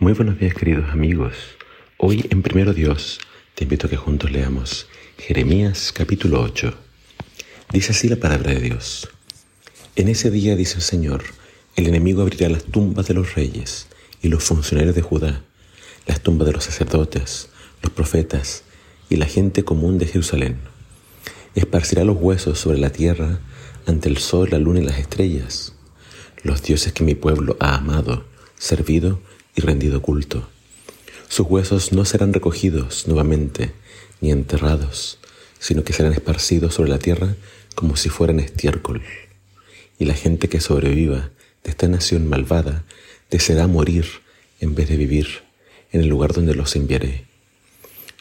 Muy buenos días queridos amigos. Hoy en Primero Dios te invito a que juntos leamos Jeremías capítulo 8. Dice así la palabra de Dios. En ese día, dice el Señor, el enemigo abrirá las tumbas de los reyes y los funcionarios de Judá, las tumbas de los sacerdotes, los profetas y la gente común de Jerusalén. Esparcirá los huesos sobre la tierra ante el sol, la luna y las estrellas, los dioses que mi pueblo ha amado, servido rendido culto. Sus huesos no serán recogidos nuevamente ni enterrados, sino que serán esparcidos sobre la tierra como si fueran estiércol. Y la gente que sobreviva de esta nación malvada deseará morir en vez de vivir en el lugar donde los enviaré.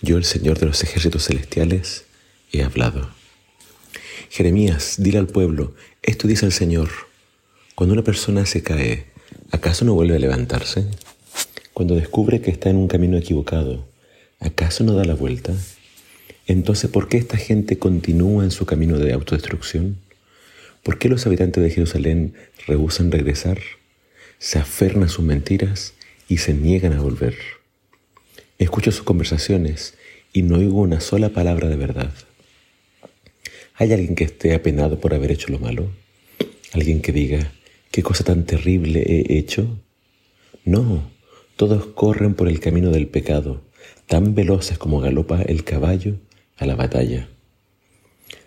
Yo, el Señor de los ejércitos celestiales, he hablado. Jeremías, dile al pueblo, esto dice el Señor, cuando una persona se cae, ¿acaso no vuelve a levantarse? Cuando descubre que está en un camino equivocado, ¿acaso no da la vuelta? Entonces, ¿por qué esta gente continúa en su camino de autodestrucción? ¿Por qué los habitantes de Jerusalén rehusan regresar? Se aferran a sus mentiras y se niegan a volver. Escucho sus conversaciones y no oigo una sola palabra de verdad. ¿Hay alguien que esté apenado por haber hecho lo malo? ¿Alguien que diga, qué cosa tan terrible he hecho? No, todos corren por el camino del pecado, tan veloces como galopa el caballo a la batalla.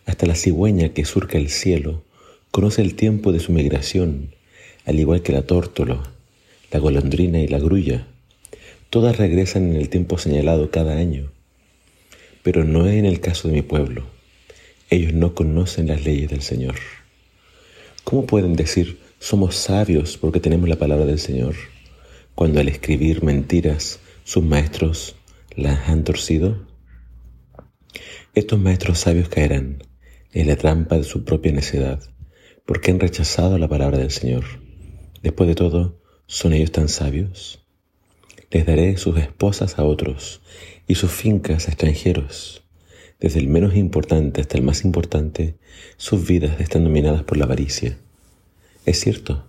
Hasta la cigüeña que surca el cielo conoce el tiempo de su migración, al igual que la tórtola, la golondrina y la grulla. Todas regresan en el tiempo señalado cada año, pero no es en el caso de mi pueblo. Ellos no conocen las leyes del Señor. ¿Cómo pueden decir somos sabios porque tenemos la palabra del Señor? Cuando al escribir mentiras sus maestros las han torcido? Estos maestros sabios caerán en la trampa de su propia necedad, porque han rechazado la palabra del Señor. Después de todo, ¿son ellos tan sabios? Les daré sus esposas a otros y sus fincas a extranjeros. Desde el menos importante hasta el más importante, sus vidas están dominadas por la avaricia. Es cierto,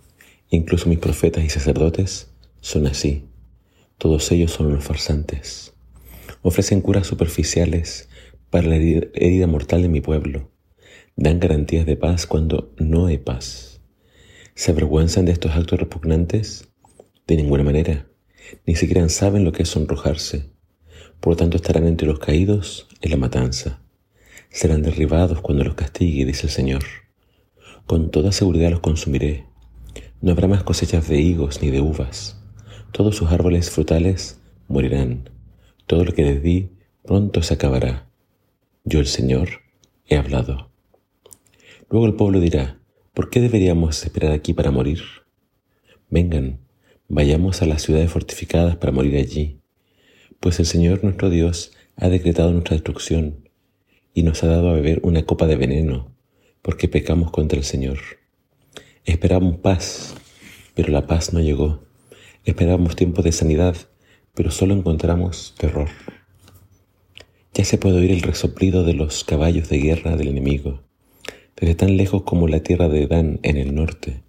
incluso mis profetas y sacerdotes son así. Todos ellos son unos farsantes. Ofrecen curas superficiales para la herida mortal de mi pueblo. Dan garantías de paz cuando no hay paz. ¿Se avergüenzan de estos actos repugnantes? De ninguna manera. Ni siquiera saben lo que es sonrojarse. Por lo tanto estarán entre los caídos en la matanza. Serán derribados cuando los castigue, dice el Señor. Con toda seguridad los consumiré. No habrá más cosechas de higos ni de uvas todos sus árboles frutales morirán. Todo lo que les di pronto se acabará. Yo el Señor he hablado. Luego el pueblo dirá, ¿por qué deberíamos esperar aquí para morir? Vengan, vayamos a las ciudades fortificadas para morir allí, pues el Señor nuestro Dios ha decretado nuestra destrucción y nos ha dado a beber una copa de veneno, porque pecamos contra el Señor. Esperamos paz, pero la paz no llegó. Esperábamos tiempos de sanidad, pero solo encontramos terror. Ya se puede oír el resoplido de los caballos de guerra del enemigo, desde tan lejos como la tierra de Dan en el norte.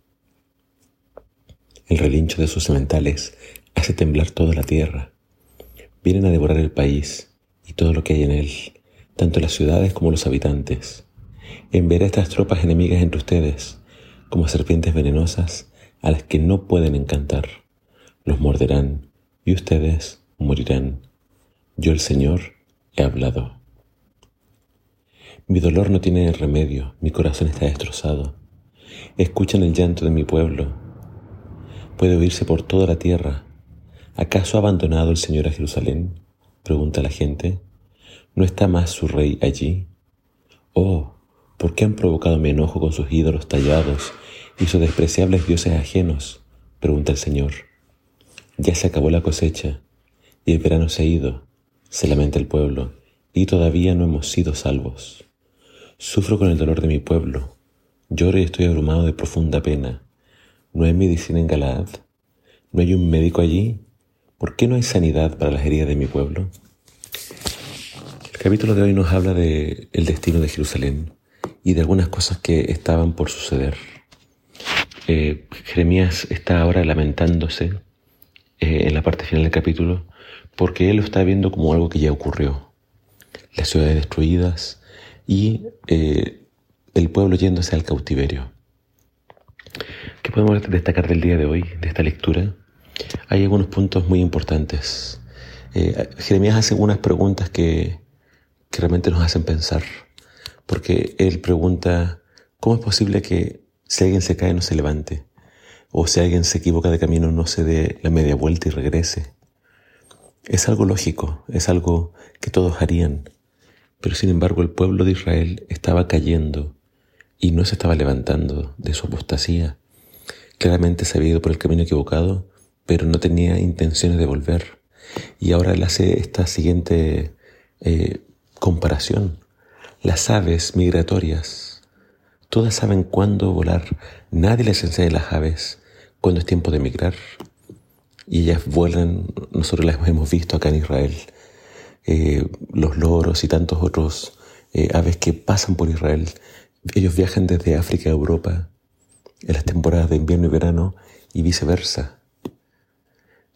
El relincho de sus sementales hace temblar toda la tierra. Vienen a devorar el país y todo lo que hay en él, tanto las ciudades como los habitantes. Enviaré estas tropas enemigas entre ustedes, como serpientes venenosas a las que no pueden encantar los morderán y ustedes morirán. Yo el Señor he hablado. Mi dolor no tiene remedio, mi corazón está destrozado. Escuchan el llanto de mi pueblo. Puede oírse por toda la tierra. ¿Acaso ha abandonado el Señor a Jerusalén? Pregunta la gente. ¿No está más su rey allí? Oh, ¿por qué han provocado mi enojo con sus ídolos tallados y sus despreciables dioses ajenos? Pregunta el Señor. Ya se acabó la cosecha y el verano se ha ido, se lamenta el pueblo, y todavía no hemos sido salvos. Sufro con el dolor de mi pueblo, lloro y estoy abrumado de profunda pena. ¿No hay medicina en Galaad? ¿No hay un médico allí? ¿Por qué no hay sanidad para las heridas de mi pueblo? El capítulo de hoy nos habla de el destino de Jerusalén y de algunas cosas que estaban por suceder. Eh, Jeremías está ahora lamentándose eh, en la parte final del capítulo porque él lo está viendo como algo que ya ocurrió. Las ciudades destruidas y eh, el pueblo yéndose al cautiverio. ¿Qué podemos destacar del día de hoy, de esta lectura? Hay algunos puntos muy importantes. Eh, Jeremías hace algunas preguntas que, que realmente nos hacen pensar, porque él pregunta, ¿cómo es posible que si alguien se cae no se levante? O si alguien se equivoca de camino no se dé la media vuelta y regrese. Es algo lógico, es algo que todos harían, pero sin embargo el pueblo de Israel estaba cayendo y no se estaba levantando de su apostasía. Claramente se había ido por el camino equivocado, pero no tenía intenciones de volver. Y ahora él hace esta siguiente eh, comparación. Las aves migratorias, todas saben cuándo volar. Nadie les enseña las aves cuando es tiempo de migrar. Y ellas vuelan, nosotros las hemos visto acá en Israel. Eh, los loros y tantos otros eh, aves que pasan por Israel. Ellos viajan desde África a Europa en las temporadas de invierno y verano y viceversa.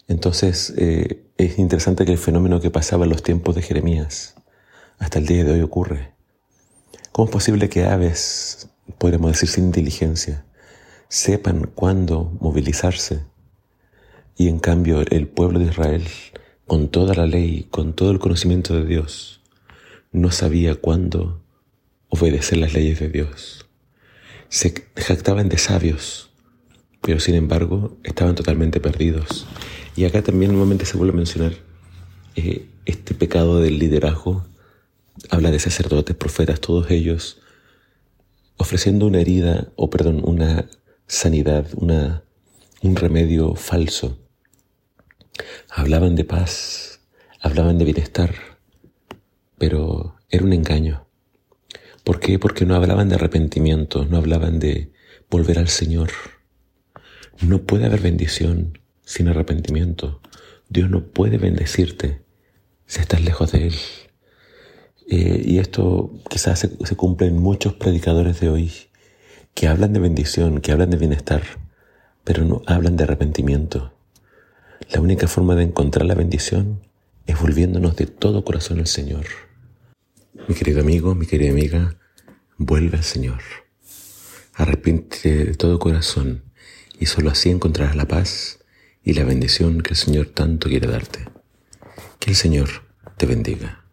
Entonces eh, es interesante que el fenómeno que pasaba en los tiempos de Jeremías hasta el día de hoy ocurre. ¿Cómo es posible que aves, podríamos decir sin inteligencia, sepan cuándo movilizarse y en cambio el pueblo de Israel, con toda la ley, con todo el conocimiento de Dios, no sabía cuándo obedecer las leyes de Dios? Se jactaban de sabios, pero sin embargo estaban totalmente perdidos y acá también nuevamente se vuelve a mencionar eh, este pecado del liderazgo. Habla de sacerdotes, profetas, todos ellos ofreciendo una herida, o perdón, una sanidad, una, un remedio falso. Hablaban de paz, hablaban de bienestar, pero era un engaño. ¿Por qué? Porque no hablaban de arrepentimiento, no hablaban de volver al Señor. No puede haber bendición sin arrepentimiento. Dios no puede bendecirte si estás lejos de Él. Eh, y esto quizás se, se cumple en muchos predicadores de hoy que hablan de bendición, que hablan de bienestar, pero no hablan de arrepentimiento. La única forma de encontrar la bendición es volviéndonos de todo corazón al Señor. Mi querido amigo, mi querida amiga, vuelve al Señor. Arrepiente de todo corazón y solo así encontrarás la paz y la bendición que el Señor tanto quiere darte. Que el Señor te bendiga.